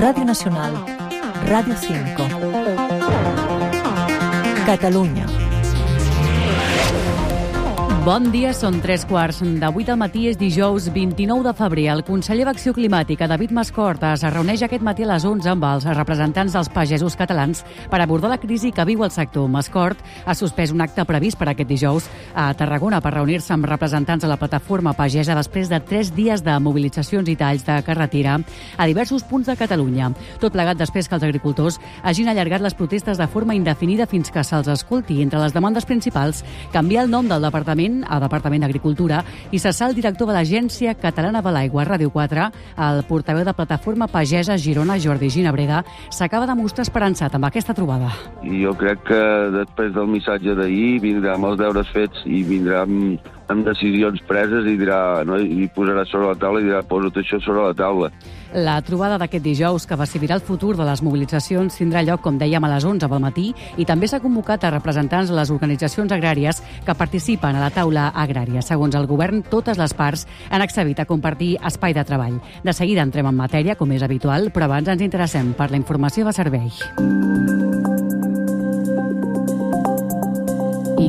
Radio Nacional, Radio 5. Catalunya. Bon dia, són tres quarts de vuit al matí, és dijous 29 de febrer. El conseller d'Acció Climàtica, David Mascort, es reuneix aquest matí a les 11 amb els representants dels pagesos catalans per abordar la crisi que viu el sector. Mascort ha suspès un acte previst per aquest dijous a Tarragona per reunir-se amb representants de la plataforma pagesa després de tres dies de mobilitzacions i talls de carretera a diversos punts de Catalunya. Tot plegat després que els agricultors hagin allargat les protestes de forma indefinida fins que se'ls escolti. Entre les demandes principals, canviar el nom del departament Departament, a Departament d'Agricultura, i cessar el director de l'Agència Catalana de l'Aigua, Ràdio 4, el portaveu de Plataforma Pagesa Girona, Jordi Ginabreda, s'acaba de mostrar esperançat amb aquesta trobada. Jo crec que després del missatge d'ahir vindrà amb els deures fets i vindrà amb, amb decisions preses i dirà, no, i posarà sobre la taula i dirà, posa't això sobre la taula. La trobada d'aquest dijous, que decidirà el futur de les mobilitzacions, tindrà lloc, com dèiem, a les 11 del matí i també s'ha convocat a representants de les organitzacions agràries que participen a la taula agrària. Segons el govern, totes les parts han accedit a compartir espai de treball. De seguida entrem en matèria, com és habitual, però abans ens interessem per la informació de servei.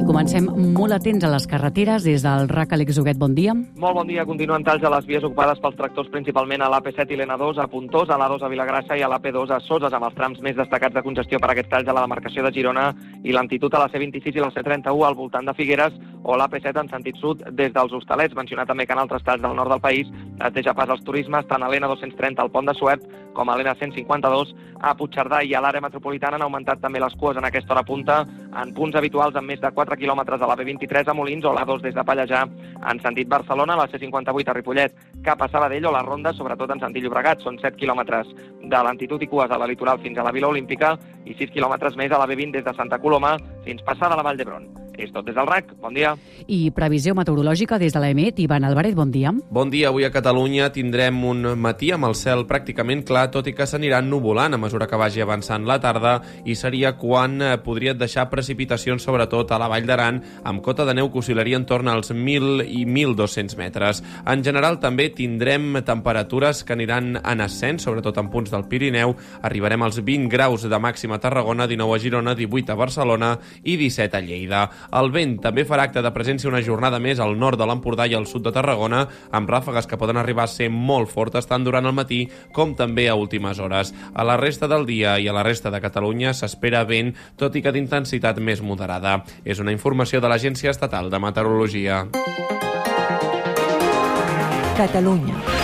Comencem molt atents a les carreteres. Des del RAC, Àlex Huguet, bon dia. Molt bon dia. Continuen talls a les vies ocupades pels tractors, principalment a l'AP7 i l'N2 a Puntós, a l'A2 a Vilagrassa i a l'AP2 a Soses, amb els trams més destacats de congestió per aquests talls a la demarcació de Girona i l'antitud a la C26 i la C31 al voltant de Figueres o l'AP7 en sentit sud des dels Hostalets. Mencionar també que en altres talls del nord del país es deixa pas als turismes tant a l'N230 al pont de Suert com a l'N152 a Puigcerdà i a l'àrea metropolitana han augmentat també les cues en aquesta hora punta en punts habituals amb més de 4 quilòmetres a la B23 a Molins o l'A2 des de Pallejà en sentit Barcelona, la C58 a Ripollet cap a Sabadell o la Ronda, sobretot en sentit Llobregat. Són 7 quilòmetres de l'antitud i cues a la litoral fins a la Vila Olímpica i 6 quilòmetres més a la B20 des de Santa Coloma fins passada la Vall d'Hebron. És tot des del RAC. Bon dia. I previsió meteorològica des de l'EMET. Ivan Alvarez, bon dia. Bon dia. Avui a Catalunya tindrem un matí amb el cel pràcticament clar, tot i que s'aniran nuvolant a mesura que vagi avançant la tarda i seria quan eh, podria deixar precipitacions, sobretot a la Vall d'Aran, amb cota de neu que oscil·laria en torn als 1.000 i 1.200 metres. En general, també tindrem temperatures que aniran en ascens, sobretot en punts del Pirineu. Arribarem als 20 graus de màxima a Tarragona, 19 a Girona, 18 a Barcelona i 17 a Lleida. El vent també farà acte de presència una jornada més al nord de l'Empordà i al sud de Tarragona, amb ràfegues que poden arribar a ser molt fortes tant durant el matí com també a últimes hores. A la resta del dia i a la resta de Catalunya s'espera vent, tot i que d'intensitat més moderada. És una informació de l'Agència Estatal de Meteorologia. Catalunya.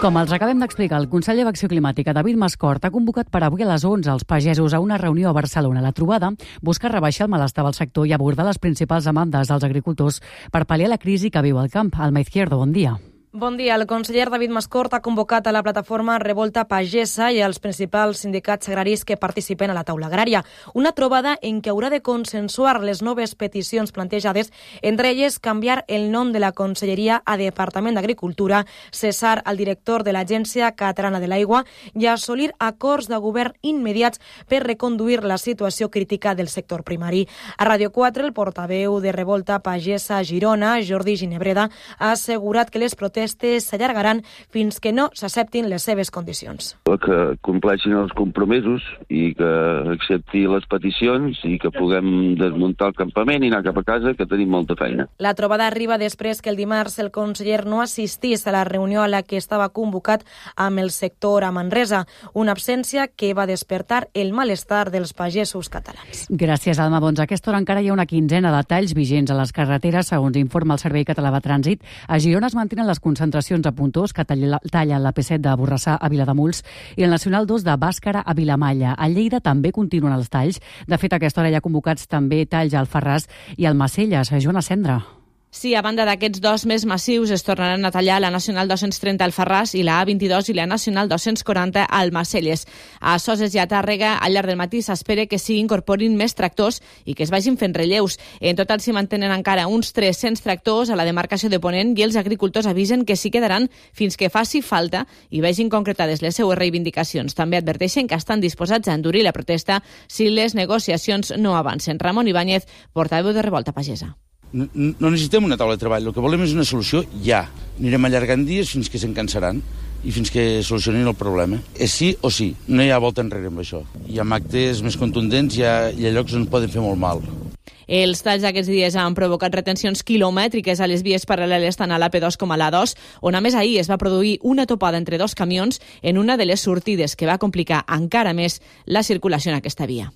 Com els acabem d'explicar, el conseller d'Acció Climàtica, David Mascort, ha convocat per avui a les 11 els pagesos a una reunió a Barcelona. La trobada busca rebaixar el malestar del sector i abordar les principals demandes dels agricultors per pal·liar la crisi que viu el camp. Alma Izquierdo, bon dia. Bon dia. El conseller David Mascort ha convocat a la plataforma Revolta Pagesa i als principals sindicats agraris que participen a la taula agrària. Una trobada en què haurà de consensuar les noves peticions plantejades, entre elles canviar el nom de la conselleria a Departament d'Agricultura, cessar el director de l'Agència Catalana de l'Aigua i assolir acords de govern immediats per reconduir la situació crítica del sector primari. A Radio 4, el portaveu de Revolta Pagesa Girona, Jordi Ginebreda, ha assegurat que les protestes protestes s'allargaran fins que no s'acceptin les seves condicions. Que compleixin els compromisos i que accepti les peticions i que puguem desmuntar el campament i anar cap a casa, que tenim molta feina. La trobada arriba després que el dimarts el conseller no assistís a la reunió a la que estava convocat amb el sector a Manresa, una absència que va despertar el malestar dels pagesos catalans. Gràcies, Alma. Doncs a aquesta hora encara hi ha una quinzena de talls vigents a les carreteres, segons informa el Servei Català de Trànsit. A Girona es mantenen les concentracions a Puntós, que tallen la P7 de Borrassà a Vilademuls, i el Nacional 2 de Bàscara a Vilamalla. A Lleida també continuen els talls. De fet, a aquesta hora hi ha convocats també talls al Ferràs i al Macelles. Joana Cendra. Sí, a banda d'aquests dos més massius, es tornaran a tallar la Nacional 230 al Ferràs i la A22 i la Nacional 240 al Macelles. A Soses i a Tàrrega, al llarg del matí s'espera que s'hi incorporin més tractors i que es vagin fent relleus. En total s'hi mantenen encara uns 300 tractors a la demarcació de Ponent i els agricultors avisen que s'hi quedaran fins que faci falta i vegin concretades les seues reivindicacions. També adverteixen que estan disposats a endurir la protesta si les negociacions no avancen. Ramon Ibáñez, portaveu de Revolta Pagesa. No, necessitem una taula de treball, el que volem és una solució ja. Anirem allargant dies fins que se'n cansaran. i fins que solucionin el problema. És sí o sí, no hi ha volta enrere amb això. Hi ha actes més contundents, hi ha, hi ha llocs on poden fer molt mal. Els talls d'aquests dies han provocat retencions quilomètriques a les vies paral·leles tant a l'AP2 com a l'A2, on a més ahir es va produir una topada entre dos camions en una de les sortides que va complicar encara més la circulació en aquesta via.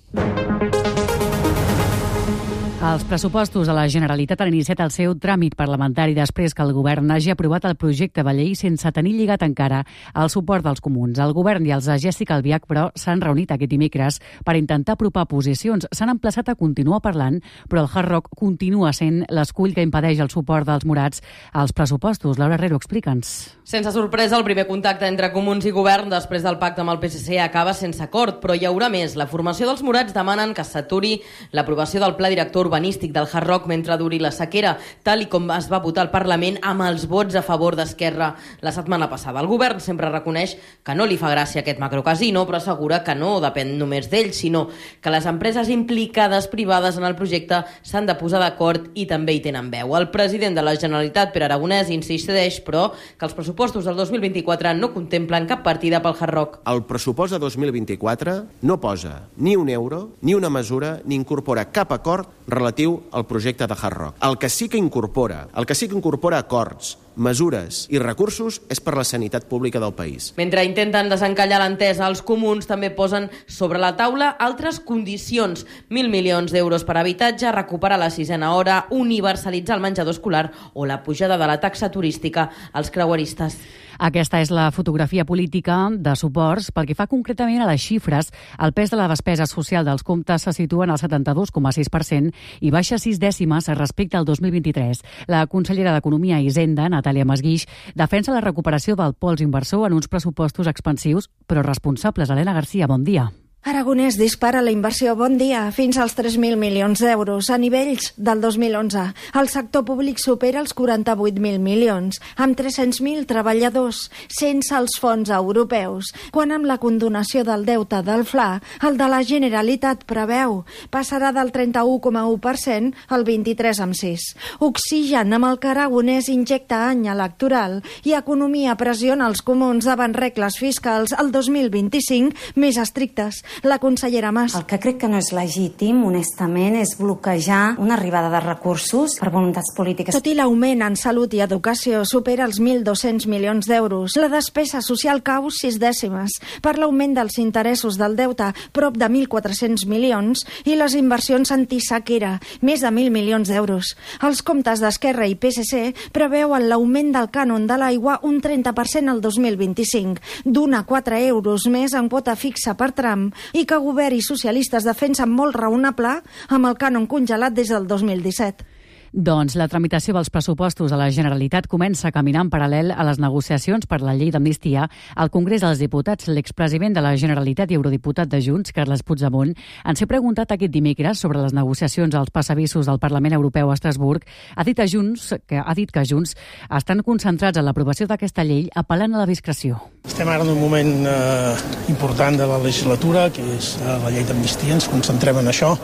Els pressupostos de la Generalitat han iniciat el seu tràmit parlamentari després que el govern hagi aprovat el projecte de llei sense tenir lligat encara el suport dels comuns. El govern i els de Jessica Albiach, però, s'han reunit aquest dimecres per intentar apropar posicions. S'han emplaçat a continuar parlant, però el Hard Rock continua sent l'escull que impedeix el suport dels morats als pressupostos. Laura Herrero, explica'ns. Sense sorpresa, el primer contacte entre comuns i govern després del pacte amb el PSC acaba sense acord, però hi haurà més. La formació dels morats demanen que s'aturi l'aprovació del pla director urbanístic del Hard Rock mentre duri la sequera, tal i com es va votar al Parlament amb els vots a favor d'Esquerra la setmana passada. El govern sempre reconeix que no li fa gràcia aquest macrocasino, però assegura que no depèn només d'ell, sinó que les empreses implicades privades en el projecte s'han de posar d'acord i també hi tenen veu. El president de la Generalitat, Pere Aragonès, insisteix, però, que els pressupostos del 2024 no contemplen cap partida pel Hard Rock. El pressupost de 2024 no posa ni un euro, ni una mesura, ni incorpora cap acord relatiu al projecte de Hard Rock. El que sí que incorpora, el que sí que incorpora acords, mesures i recursos és per la sanitat pública del país. Mentre intenten desencallar l'entesa, els comuns també posen sobre la taula altres condicions. 1.000 milions d'euros per habitatge, recuperar la sisena hora, universalitzar el menjador escolar o la pujada de la taxa turística als creueristes. Aquesta és la fotografia política de suports. Pel que fa concretament a les xifres, el pes de la despesa social dels comptes se situa en el 72,6% i baixa sis dècimes respecte al 2023. La consellera d'Economia i Hisenda, Natàlia Masguix, defensa la recuperació del pols inversor en uns pressupostos expansius, però responsables. Helena Garcia, bon dia. Aragonès dispara la inversió bon dia fins als 3.000 milions d'euros a nivells del 2011. El sector públic supera els 48.000 milions, amb 300.000 treballadors, sense els fons europeus, quan amb la condonació del deute del FLA, el de la Generalitat preveu passarà del 31,1% al 23,6. Oxigen amb el que Aragonès injecta any electoral i economia pressiona els comuns davant regles fiscals el 2025 més estrictes la consellera Mas. El que crec que no és legítim, honestament, és bloquejar una arribada de recursos per voluntats polítiques. Tot i l'augment en salut i educació supera els 1.200 milions d'euros, la despesa social cau sis dècimes per l'augment dels interessos del deute, prop de 1.400 milions, i les inversions antisequera, més de 1.000 milions d'euros. Els comptes d'Esquerra i PSC preveuen l'augment del cànon de l'aigua un 30% al 2025, d'un a 4 euros més en quota fixa per tram i que govern i socialistes defensen molt raonable amb el cànon congelat des del 2017. Doncs la tramitació dels pressupostos de la Generalitat comença caminant en paral·lel a les negociacions per la llei d'amnistia al Congrés dels Diputats. L'expresident de la Generalitat i eurodiputat de Junts, Carles Puigdemont, ens ha preguntat aquest dimecres sobre les negociacions als passadissos del Parlament Europeu a Estrasburg. Ha dit a Junts que ha dit que Junts estan concentrats en l'aprovació d'aquesta llei apel·lant a la discreció. Estem ara en un moment eh, important de la legislatura, que és eh, la llei d'amnistia. Ens concentrem en això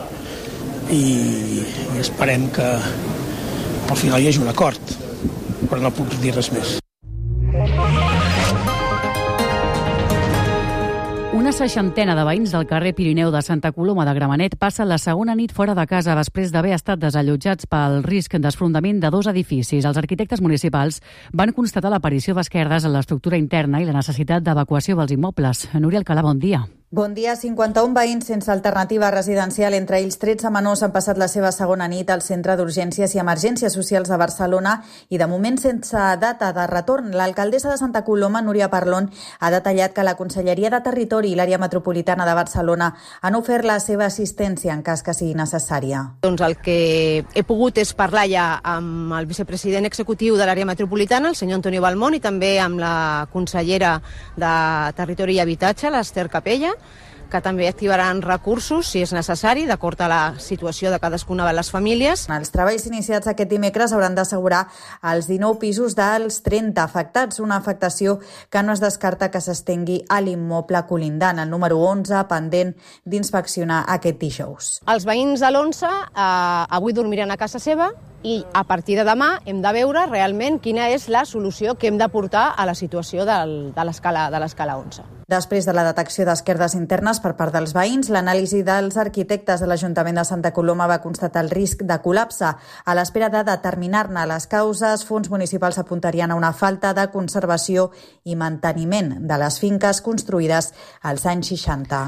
i, esperem que al final hi hagi un acord, però no puc dir res més. Una seixantena de veïns del carrer Pirineu de Santa Coloma de Gramenet passa la segona nit fora de casa després d'haver estat desallotjats pel risc d'esfrontament de dos edificis. Els arquitectes municipals van constatar l'aparició d'esquerdes en l'estructura interna i la necessitat d'evacuació dels immobles. Núria Alcalà, bon dia. Bon dia. 51 veïns sense alternativa residencial, entre ells 13 menors, han passat la seva segona nit al Centre d'Urgències i Emergències Socials de Barcelona i de moment sense data de retorn. L'alcaldessa de Santa Coloma, Núria Parlon, ha detallat que la Conselleria de Territori i l'àrea metropolitana de Barcelona han ofert la seva assistència en cas que sigui necessària. Doncs el que he pogut és parlar ja amb el vicepresident executiu de l'àrea metropolitana, el senyor Antonio Balmón, i també amb la consellera de Territori i Habitatge, l'Ester Capella, que també activaran recursos, si és necessari, d'acord a la situació de cadascuna de les famílies. Els treballs iniciats aquest dimecres hauran d'assegurar els 19 pisos dels 30 afectats, una afectació que no es descarta que s'estengui a l'immoble colindant, el número 11, pendent d'inspeccionar aquest dijous. Els veïns de l'11 eh, avui dormiran a casa seva i a partir de demà hem de veure realment quina és la solució que hem de portar a la situació del, de l'escala 11. Després de la detecció d'esquerdes internes per part dels veïns, l'anàlisi dels arquitectes de l'Ajuntament de Santa Coloma va constatar el risc de col·lapse. A l'espera de determinar-ne les causes, fons municipals apuntarien a una falta de conservació i manteniment de les finques construïdes als anys 60.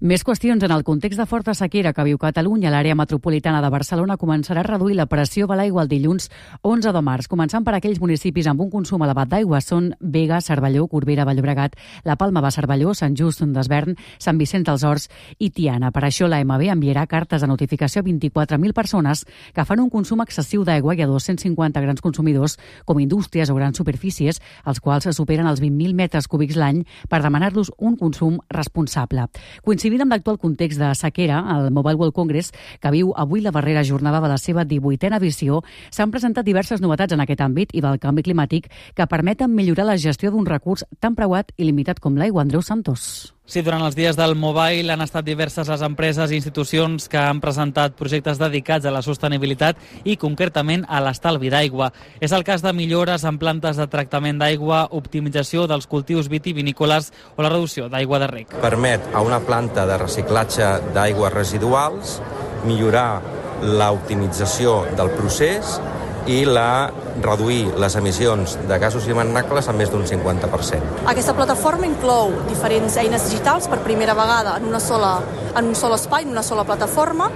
Més qüestions. En el context de forta sequera que viu Catalunya, l'àrea metropolitana de Barcelona començarà a reduir la pressió de l'aigua el dilluns 11 de març, començant per aquells municipis amb un consum elevat d'aigua. Són Vega, Cervelló, Corbera, Vallobregat, La Palma de Cervelló, Sant Just d'Esvern, Sant Vicent dels Horts i Tiana. Per això l'AMB enviarà cartes de notificació a 24.000 persones que fan un consum excessiu d'aigua i a 250 grans consumidors com indústries o grans superfícies, els quals superen els 20.000 metres cúbics l'any per demanar-los un consum responsable. Coincidint Coincidint amb l'actual context de sequera, el Mobile World Congress, que viu avui la darrera jornada de la seva 18a edició, s'han presentat diverses novetats en aquest àmbit i del canvi climàtic que permeten millorar la gestió d'un recurs tan preuat i limitat com l'aigua. Andreu Santos. Sí, durant els dies del Mobile han estat diverses les empreses i institucions que han presentat projectes dedicats a la sostenibilitat i concretament a l'estalvi d'aigua. És el cas de millores en plantes de tractament d'aigua, optimització dels cultius vitivinícoles o la reducció d'aigua de rec. Permet a una planta de reciclatge d'aigües residuals millorar l'optimització del procés i la reduir les emissions de gasos hivernables en més d'un 50%. Aquesta plataforma inclou diferents eines digitals per primera vegada en, una sola, en un sol espai, en una sola plataforma,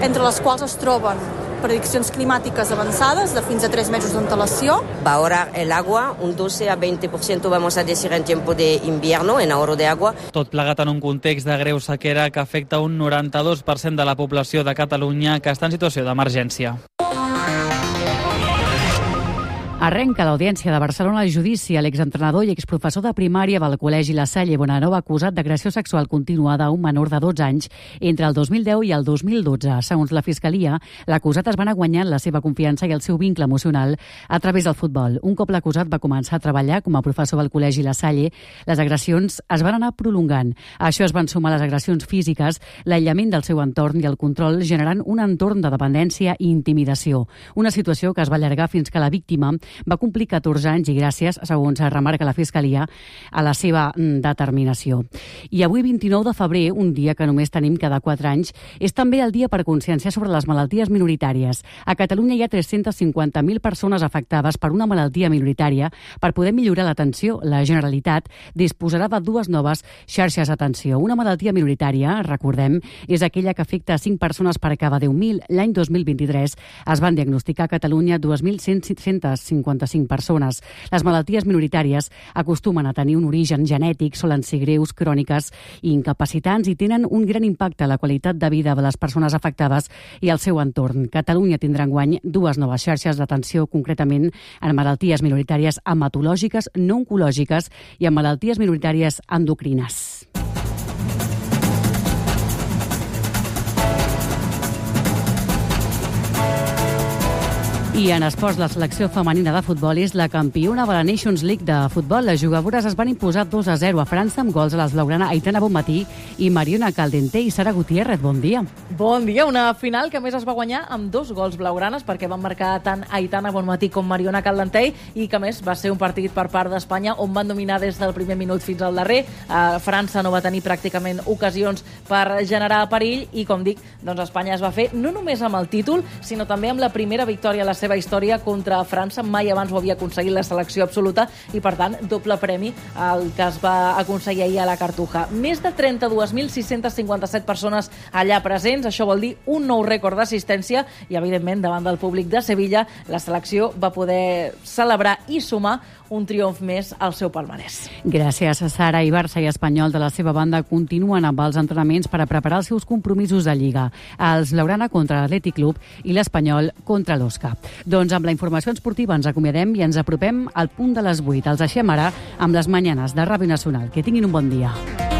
entre les quals es troben prediccions climàtiques avançades de fins a 3 mesos d'antelació. Va ahora el agua, un 12 a 20% vamos a decir en tiempo de invierno, en ahorro de agua. Tot plegat en un context de greu sequera que afecta un 92% de la població de Catalunya que està en situació d'emergència. Arrenca l'Audiència de Barcelona el judici a l'exentrenador i exprofessor de primària del Col·legi La Salle Bonanova acusat d'agressió sexual continuada a un menor de 12 anys entre el 2010 i el 2012. Segons la Fiscalia, l'acusat es va anar guanyant la seva confiança i el seu vincle emocional a través del futbol. Un cop l'acusat va començar a treballar com a professor del Col·legi La Salle, les agressions es van anar prolongant. A això es van sumar les agressions físiques, l'aïllament del seu entorn i el control, generant un entorn de dependència i intimidació. Una situació que es va allargar fins que la víctima va complir 14 anys i gràcies, segons remarca la Fiscalia, a la seva mm, determinació. I avui, 29 de febrer, un dia que només tenim cada 4 anys, és també el dia per conscienciar sobre les malalties minoritàries. A Catalunya hi ha 350.000 persones afectades per una malaltia minoritària. Per poder millorar l'atenció, la Generalitat disposarà de dues noves xarxes d'atenció. Una malaltia minoritària, recordem, és aquella que afecta a 5 persones per cada 10.000. L'any 2023 es van diagnosticar a Catalunya 2.150 55 persones. Les malalties minoritàries acostumen a tenir un origen genètic, solen ser greus, cròniques i incapacitants i tenen un gran impacte a la qualitat de vida de les persones afectades i al seu entorn. Catalunya tindrà enguany dues noves xarxes d'atenció, concretament en malalties minoritàries hematològiques, no oncològiques i en malalties minoritàries endocrines. I en esports, la selecció femenina de futbol és la campiona de la Nations League de futbol. Les jugadores es van imposar 2 a 0 a França amb gols a les blaugrana Aitana Bonmatí i Mariona Caldente i Sara Gutiérrez. Bon dia. Bon dia. Una final que més es va guanyar amb dos gols blaugranes perquè van marcar tant Aitana Bonmatí com Mariona Caldente i que més va ser un partit per part d'Espanya on van dominar des del primer minut fins al darrer. Uh, França no va tenir pràcticament ocasions per generar perill i, com dic, doncs Espanya es va fer no només amb el títol, sinó també amb la primera victòria a la seva història contra França. Mai abans ho havia aconseguit la selecció absoluta i, per tant, doble premi al que es va aconseguir ahir a la Cartuja. Més de 32.657 persones allà presents. Això vol dir un nou rècord d'assistència i, evidentment, davant del públic de Sevilla, la selecció va poder celebrar i sumar un triomf més al seu palmarès. Gràcies a Sara i Barça i Espanyol de la seva banda continuen amb els entrenaments per a preparar els seus compromisos de Lliga. Els Laurana contra l'Atlètic Club i l'Espanyol contra l'Osca. Doncs amb la informació esportiva ens acomiadem i ens apropem al punt de les 8. Els deixem ara amb les manyanes de Ràdio Nacional. Que tinguin un bon dia.